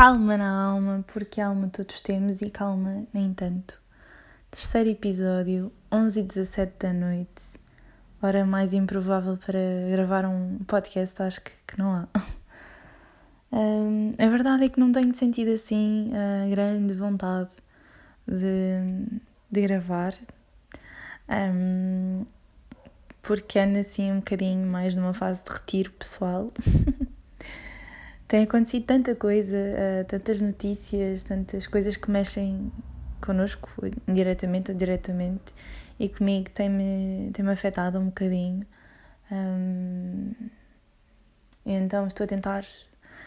calma na alma, porque alma todos temos e calma nem tanto. Terceiro episódio, 11 e 17 da noite. Hora mais improvável para gravar um podcast, acho que, que não há. Um, a verdade é que não tenho sentido assim a grande vontade de, de gravar, um, porque ando assim um bocadinho mais numa fase de retiro pessoal. tem acontecido tanta coisa, uh, tantas notícias, tantas coisas que mexem connosco, indiretamente ou diretamente, e comigo tem-me tem -me afetado um bocadinho. Um, então estou a tentar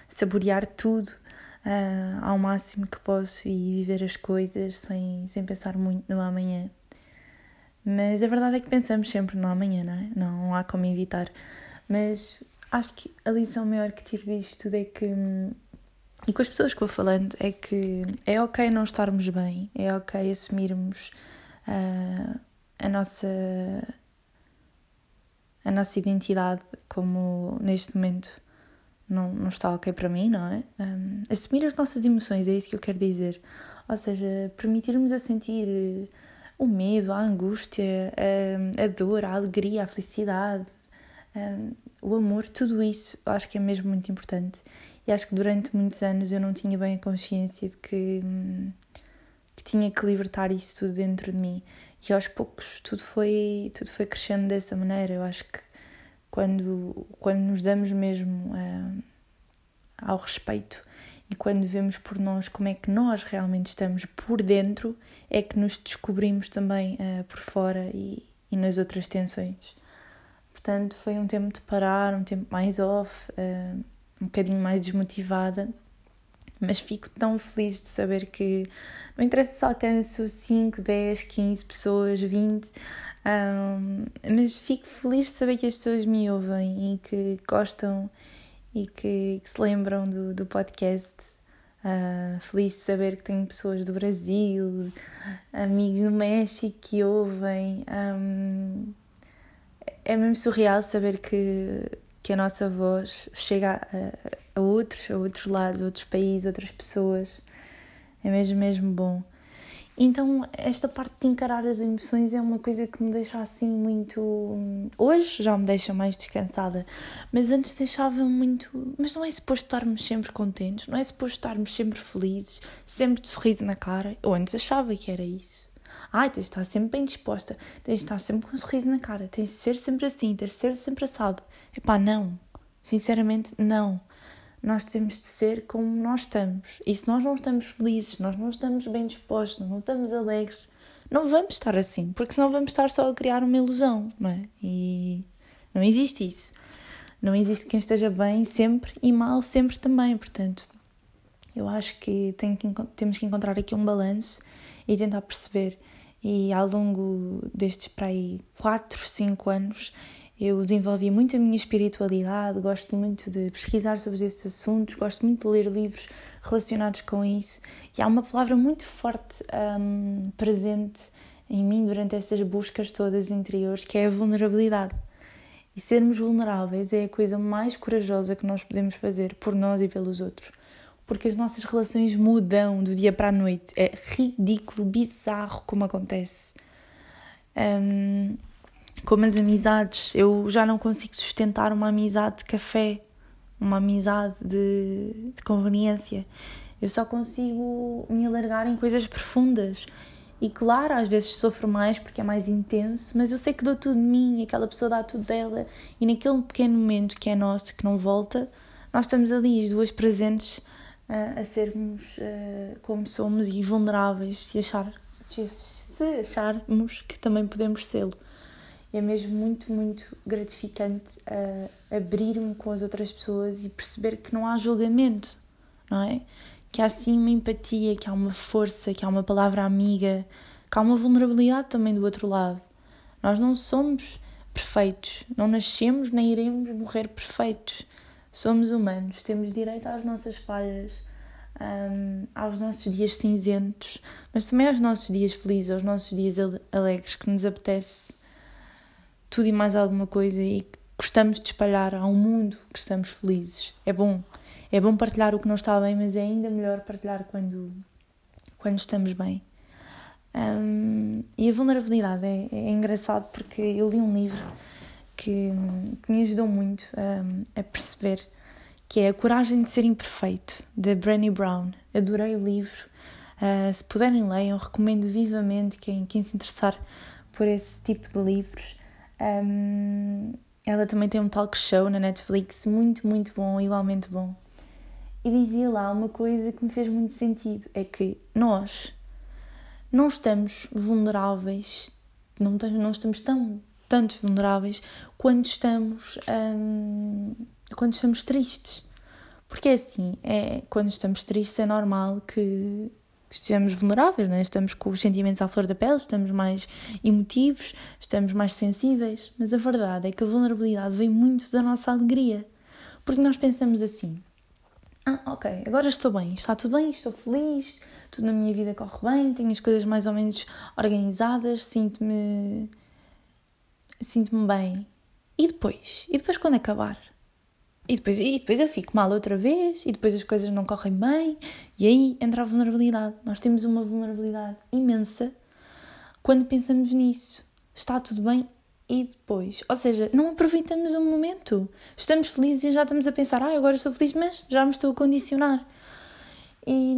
saborear tudo uh, ao máximo que posso e viver as coisas sem, sem pensar muito no amanhã. Mas a verdade é que pensamos sempre no amanhã, não é? Não há como evitar. Mas acho que a lição maior que tiro disto tudo é que. E com as pessoas que vou falando, é que é ok não estarmos bem, é ok assumirmos uh, a nossa. a nossa identidade como neste momento não, não está ok para mim, não é? Um, assumir as nossas emoções, é isso que eu quero dizer. Ou seja, permitirmos a sentir o medo, a angústia, a, a dor, a alegria, a felicidade, um, o amor, tudo isso acho que é mesmo muito importante. E acho que durante muitos anos eu não tinha bem a consciência de que, hum, que tinha que libertar isso tudo dentro de mim. E aos poucos tudo foi, tudo foi crescendo dessa maneira. Eu acho que quando, quando nos damos mesmo uh, ao respeito e quando vemos por nós como é que nós realmente estamos por dentro, é que nos descobrimos também uh, por fora e, e nas outras tensões. Portanto, foi um tempo de parar, um tempo mais off, uh, um bocadinho mais desmotivada, mas fico tão feliz de saber que não interessa se alcanço 5, 10, 15 pessoas, 20, um, mas fico feliz de saber que as pessoas me ouvem e que gostam e que, que se lembram do, do podcast. Uh, feliz de saber que tenho pessoas do Brasil, amigos do México que ouvem. Um, é mesmo surreal saber que, que a nossa voz chega a, a outros, a outros lados, a outros países, a outras pessoas. É mesmo, mesmo bom. Então, esta parte de encarar as emoções é uma coisa que me deixa assim muito. Hoje já me deixa mais descansada, mas antes deixava muito. Mas não é suposto estarmos sempre contentes, não é suposto estarmos sempre felizes, sempre de sorriso na cara. Eu antes achava que era isso. Ai, tens de estar sempre bem disposta, tens de estar sempre com um sorriso na cara, tens de ser sempre assim, tens de ser sempre assado. Epá, não. Sinceramente, não. Nós temos de ser como nós estamos. E se nós não estamos felizes, nós não estamos bem dispostos, não estamos alegres, não vamos estar assim, porque senão vamos estar só a criar uma ilusão, não é? E não existe isso. Não existe quem esteja bem sempre e mal sempre também. Portanto, eu acho que, que temos que encontrar aqui um balanço e tentar perceber e ao longo destes para aí 4, 5 anos eu desenvolvi muito a minha espiritualidade, gosto muito de pesquisar sobre esses assuntos, gosto muito de ler livros relacionados com isso e há uma palavra muito forte um, presente em mim durante essas buscas todas interiores que é a vulnerabilidade. E sermos vulneráveis é a coisa mais corajosa que nós podemos fazer por nós e pelos outros porque as nossas relações mudam do dia para a noite. É ridículo, bizarro como acontece. Um, como as amizades, eu já não consigo sustentar uma amizade de café, uma amizade de, de conveniência. Eu só consigo me alargar em coisas profundas. E claro, às vezes sofro mais porque é mais intenso, mas eu sei que dou tudo de mim aquela pessoa dá tudo dela. E naquele pequeno momento que é nosso, que não volta, nós estamos ali, as duas presentes a, a sermos uh, como somos e vulneráveis, se, achar, se, se acharmos que também podemos sê-lo. É mesmo muito, muito gratificante uh, abrir-me com as outras pessoas e perceber que não há julgamento, não é? Que há sim uma empatia, que há uma força, que há uma palavra amiga, que há uma vulnerabilidade também do outro lado. Nós não somos perfeitos, não nascemos nem iremos morrer perfeitos. Somos humanos, temos direito às nossas falhas, um, aos nossos dias cinzentos, mas também aos nossos dias felizes, aos nossos dias alegres, que nos apetece tudo e mais alguma coisa e que gostamos de espalhar ao mundo que estamos felizes. É bom. é bom partilhar o que não está bem, mas é ainda melhor partilhar quando, quando estamos bem. Um, e a vulnerabilidade é, é, engraçado porque eu li um livro que, que me ajudou muito um, a perceber que é A Coragem de Ser Imperfeito, de Brené Brown. Adorei o livro. Uh, se puderem leiam, recomendo vivamente quem, quem se interessar por esse tipo de livros. Um, ela também tem um talk show na Netflix, muito, muito bom, igualmente bom. E dizia lá uma coisa que me fez muito sentido: é que nós não estamos vulneráveis, não, não estamos tão tanto vulneráveis quando estamos hum, quando estamos tristes. Porque é assim, é, quando estamos tristes é normal que, que estejamos vulneráveis, né? estamos com os sentimentos à flor da pele, estamos mais emotivos, estamos mais sensíveis. Mas a verdade é que a vulnerabilidade vem muito da nossa alegria. Porque nós pensamos assim: ah, ok, agora estou bem, está tudo bem, estou feliz, tudo na minha vida corre bem, tenho as coisas mais ou menos organizadas, sinto-me. Sinto-me bem. E depois? E depois quando acabar? E depois, e depois eu fico mal outra vez, e depois as coisas não correm bem, e aí entra a vulnerabilidade. Nós temos uma vulnerabilidade imensa quando pensamos nisso. Está tudo bem e depois. Ou seja, não aproveitamos o momento. Estamos felizes e já estamos a pensar, ah, agora estou feliz, mas já me estou a condicionar. E,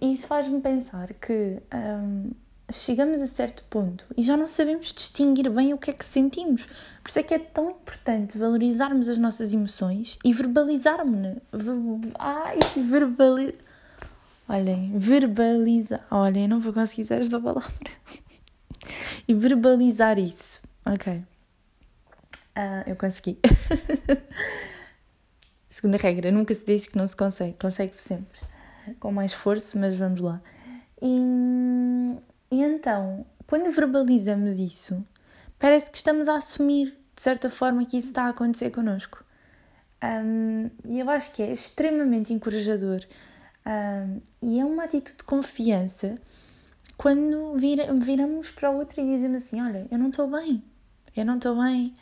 e isso faz-me pensar que hum, chegamos a certo ponto e já não sabemos distinguir bem o que é que sentimos. Por isso é que é tão importante valorizarmos as nossas emoções e verbalizarmos. Ver, ai, verbalizar. Olhem, verbalizar. Olhem, não vou conseguir dizer esta palavra. e verbalizar isso. Ok. Uh, eu consegui. Segunda regra, nunca se diz que não se consegue. Consegue-se sempre com mais esforço, mas vamos lá. E, e então, quando verbalizamos isso, parece que estamos a assumir, de certa forma, que isso está a acontecer connosco. Um, e eu acho que é extremamente encorajador um, e é uma atitude de confiança quando vira, viramos para o outro e dizemos assim: Olha, eu não estou bem, eu não estou bem,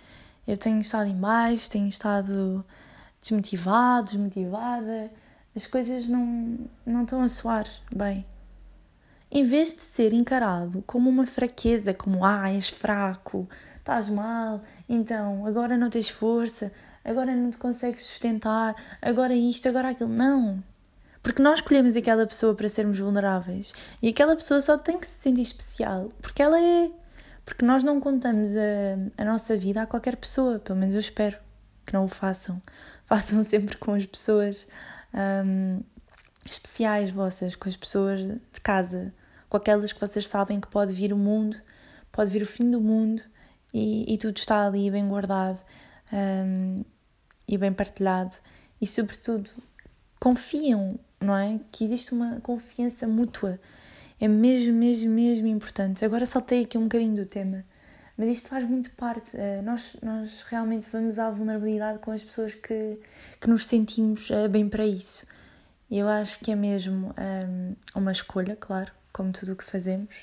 eu tenho estado em baixo, tenho estado desmotivado, desmotivada as coisas não, não estão a soar bem. Em vez de ser encarado como uma fraqueza, como ah, és fraco, estás mal, então agora não tens força, agora não te consegues sustentar, agora isto, agora aquilo. Não! Porque nós escolhemos aquela pessoa para sermos vulneráveis e aquela pessoa só tem que se sentir especial porque ela é. Porque nós não contamos a, a nossa vida a qualquer pessoa, pelo menos eu espero que não o façam. Façam sempre com as pessoas um, especiais vossas, com as pessoas de casa, com aquelas que vocês sabem que pode vir o mundo, pode vir o fim do mundo e, e tudo está ali bem guardado um, e bem partilhado. E, sobretudo, confiam, não é? Que existe uma confiança mútua. É mesmo, mesmo, mesmo importante. Agora saltei aqui um bocadinho do tema, mas isto faz muito parte. Uh, nós, nós realmente vamos à vulnerabilidade com as pessoas que, que nos sentimos uh, bem para isso. Eu acho que é mesmo um, uma escolha, claro, como tudo o que fazemos,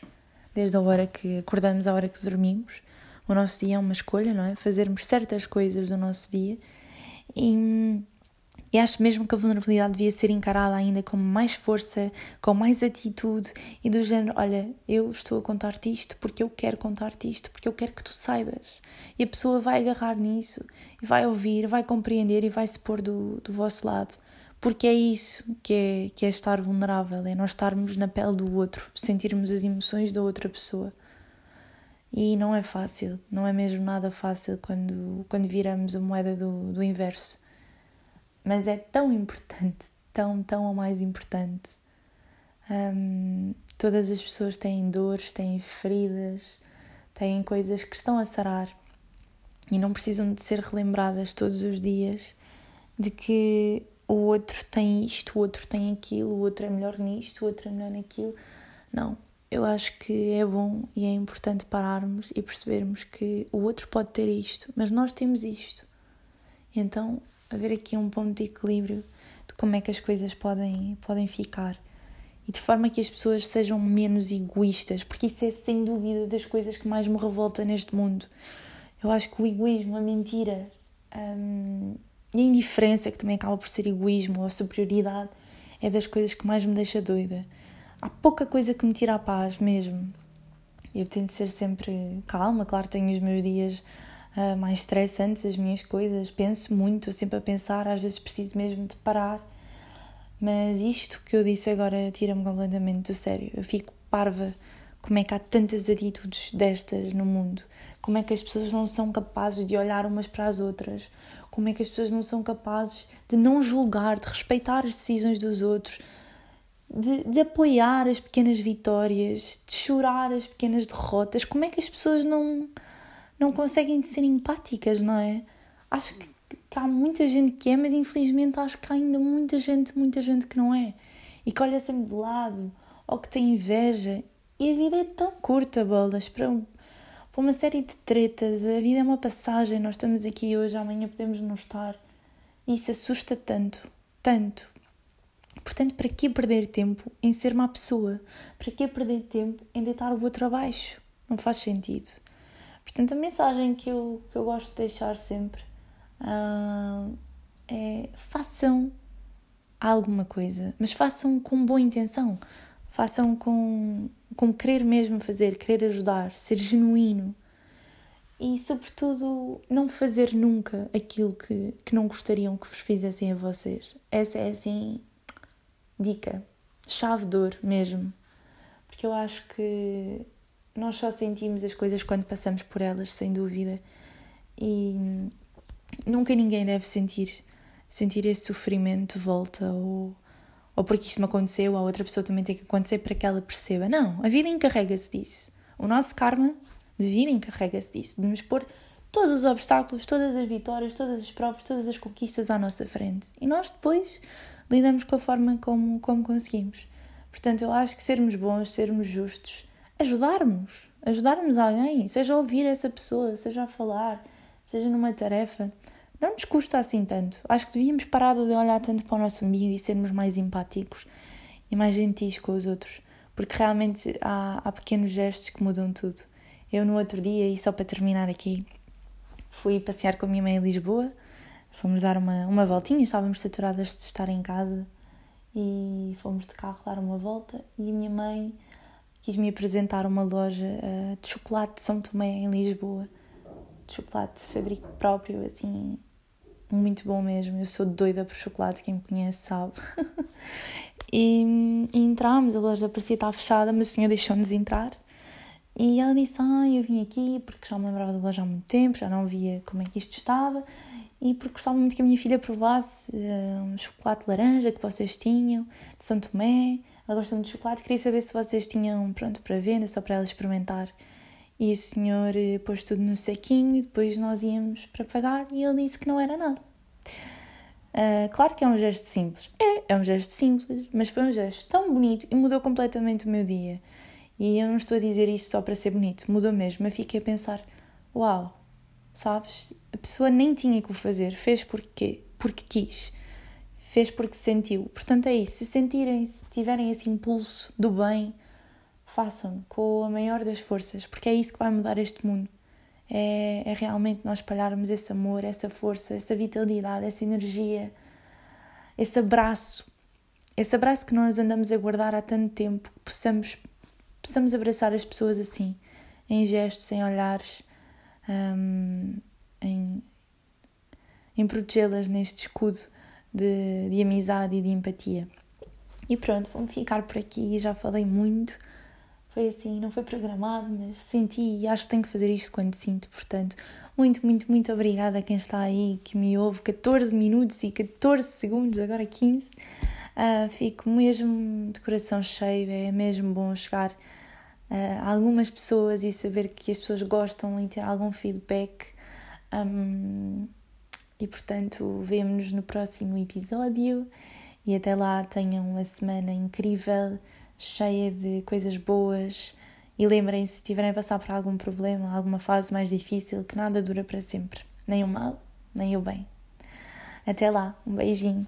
desde a hora que acordamos à hora que dormimos. O nosso dia é uma escolha, não é? Fazermos certas coisas do nosso dia. E e acho mesmo que a vulnerabilidade devia ser encarada ainda com mais força, com mais atitude e do género: olha, eu estou a contar-te isto porque eu quero contar-te isto, porque eu quero que tu saibas. E a pessoa vai agarrar nisso e vai ouvir, vai compreender e vai se pôr do, do vosso lado. Porque é isso que é, que é estar vulnerável: é nós estarmos na pele do outro, sentirmos as emoções da outra pessoa. E não é fácil, não é mesmo nada fácil quando, quando viramos a moeda do, do inverso mas é tão importante, tão, tão ou mais importante. Um, todas as pessoas têm dores, têm feridas, têm coisas que estão a sarar e não precisam de ser relembradas todos os dias de que o outro tem isto, o outro tem aquilo, o outro é melhor nisto, o outro é melhor naquilo. Não, eu acho que é bom e é importante pararmos e percebermos que o outro pode ter isto, mas nós temos isto. Então haver aqui um ponto de equilíbrio de como é que as coisas podem, podem ficar e de forma que as pessoas sejam menos egoístas, porque isso é sem dúvida das coisas que mais me revolta neste mundo. Eu acho que o egoísmo, a mentira, hum, e a indiferença, que também acaba por ser egoísmo ou superioridade, é das coisas que mais me deixa doida. Há pouca coisa que me tira a paz mesmo. Eu tento ser sempre calma, claro, tenho os meus dias uh, mais estressantes, as minhas coisas, penso muito, sempre a pensar, às vezes preciso mesmo de parar. Mas isto que eu disse agora tira-me completamente do sério. Eu fico parva como é que há tantas atitudes destas no mundo, como é que as pessoas não são capazes de olhar umas para as outras, como é que as pessoas não são capazes de não julgar, de respeitar as decisões dos outros, de, de apoiar as pequenas vitórias, de chorar as pequenas derrotas. Como é que as pessoas não, não conseguem ser empáticas, não é? Acho que, que há muita gente que é, mas infelizmente acho que há ainda muita gente, muita gente que não é. E que olha sempre de lado, ou que tem inveja. E a vida é tão curta, bolas, para por uma série de tretas. A vida é uma passagem, nós estamos aqui hoje, amanhã podemos não estar. E isso assusta tanto, tanto. Portanto, para que perder tempo em ser má pessoa? Para que perder tempo em deitar o outro abaixo? Não faz sentido. Portanto, a mensagem que eu, que eu gosto de deixar sempre uh, é façam alguma coisa, mas façam com boa intenção, façam com com querer mesmo fazer, querer ajudar, ser genuíno e, sobretudo, não fazer nunca aquilo que, que não gostariam que vos fizessem a vocês. Essa é, assim, dica, chave de ouro mesmo. Porque eu acho que nós só sentimos as coisas quando passamos por elas, sem dúvida. E nunca ninguém deve sentir sentir esse sofrimento de volta ou ou porque isto me aconteceu, a outra pessoa também tem que acontecer para que ela perceba. Não, a vida encarrega-se disso. O nosso karma de vida encarrega-se disso, de nos pôr todos os obstáculos, todas as vitórias, todas as provas, todas as conquistas à nossa frente. E nós depois lidamos com a forma como, como conseguimos. Portanto, eu acho que sermos bons, sermos justos, ajudarmos, ajudarmos alguém, seja a ouvir essa pessoa, seja a falar, seja numa tarefa não nos custa assim tanto. Acho que devíamos parar de olhar tanto para o nosso umbigo e sermos mais empáticos e mais gentis com os outros, porque realmente há, há pequenos gestos que mudam tudo. Eu, no outro dia, e só para terminar aqui, fui passear com a minha mãe em Lisboa, fomos dar uma, uma voltinha, estávamos saturadas de estar em casa e fomos de carro dar uma volta e a minha mãe quis-me apresentar uma loja uh, de chocolate de São Tomé em Lisboa, de chocolate de fabrico próprio, assim, muito bom mesmo. Eu sou doida por chocolate, quem me conhece sabe. e, e entramos, a loja parecia estar fechada, mas o senhor deixou-nos entrar. E ela disse: Ah, eu vim aqui porque já me lembrava da loja há muito tempo, já não via como é que isto estava, e porque gostava muito que a minha filha provasse uh, um chocolate laranja que vocês tinham, de São Tomé. Ela gosta muito de chocolate, queria saber se vocês tinham pronto para venda, só para ela experimentar. E o senhor eh, pôs tudo no saquinho e depois nós íamos para pagar e ele disse que não era nada. Uh, claro que é um gesto simples. É, é um gesto simples, mas foi um gesto tão bonito e mudou completamente o meu dia. E eu não estou a dizer isto só para ser bonito, mudou mesmo. Eu fiquei a pensar: uau, sabes? A pessoa nem tinha que o fazer, fez porque, porque quis, fez porque sentiu. Portanto, é isso. Se sentirem, se tiverem esse impulso do bem, façam com a maior das forças, porque é isso que vai mudar este mundo. É, é realmente nós espalharmos esse amor, essa força, essa vitalidade, essa energia, esse abraço, esse abraço que nós andamos a guardar há tanto tempo, que possamos, possamos abraçar as pessoas assim, em gestos, em olhares, um, em, em protegê-las neste escudo de, de amizade e de empatia. E pronto, vamos ficar por aqui, já falei muito. Foi assim, não foi programado, mas senti e acho que tenho que fazer isto quando sinto. Portanto, muito, muito, muito obrigada a quem está aí, que me ouve 14 minutos e 14 segundos, agora 15. Uh, ah, fico mesmo de coração cheio, é mesmo bom chegar uh, a algumas pessoas e saber que as pessoas gostam e ter algum feedback. Um, e portanto, vemo-nos no próximo episódio e até lá tenham uma semana incrível cheia de coisas boas e lembrem-se, se estiverem a passar por algum problema, alguma fase mais difícil, que nada dura para sempre, nem o mal, nem o bem. Até lá, um beijinho.